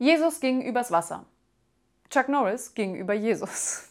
Jesus ging übers Wasser. Chuck Norris ging über Jesus.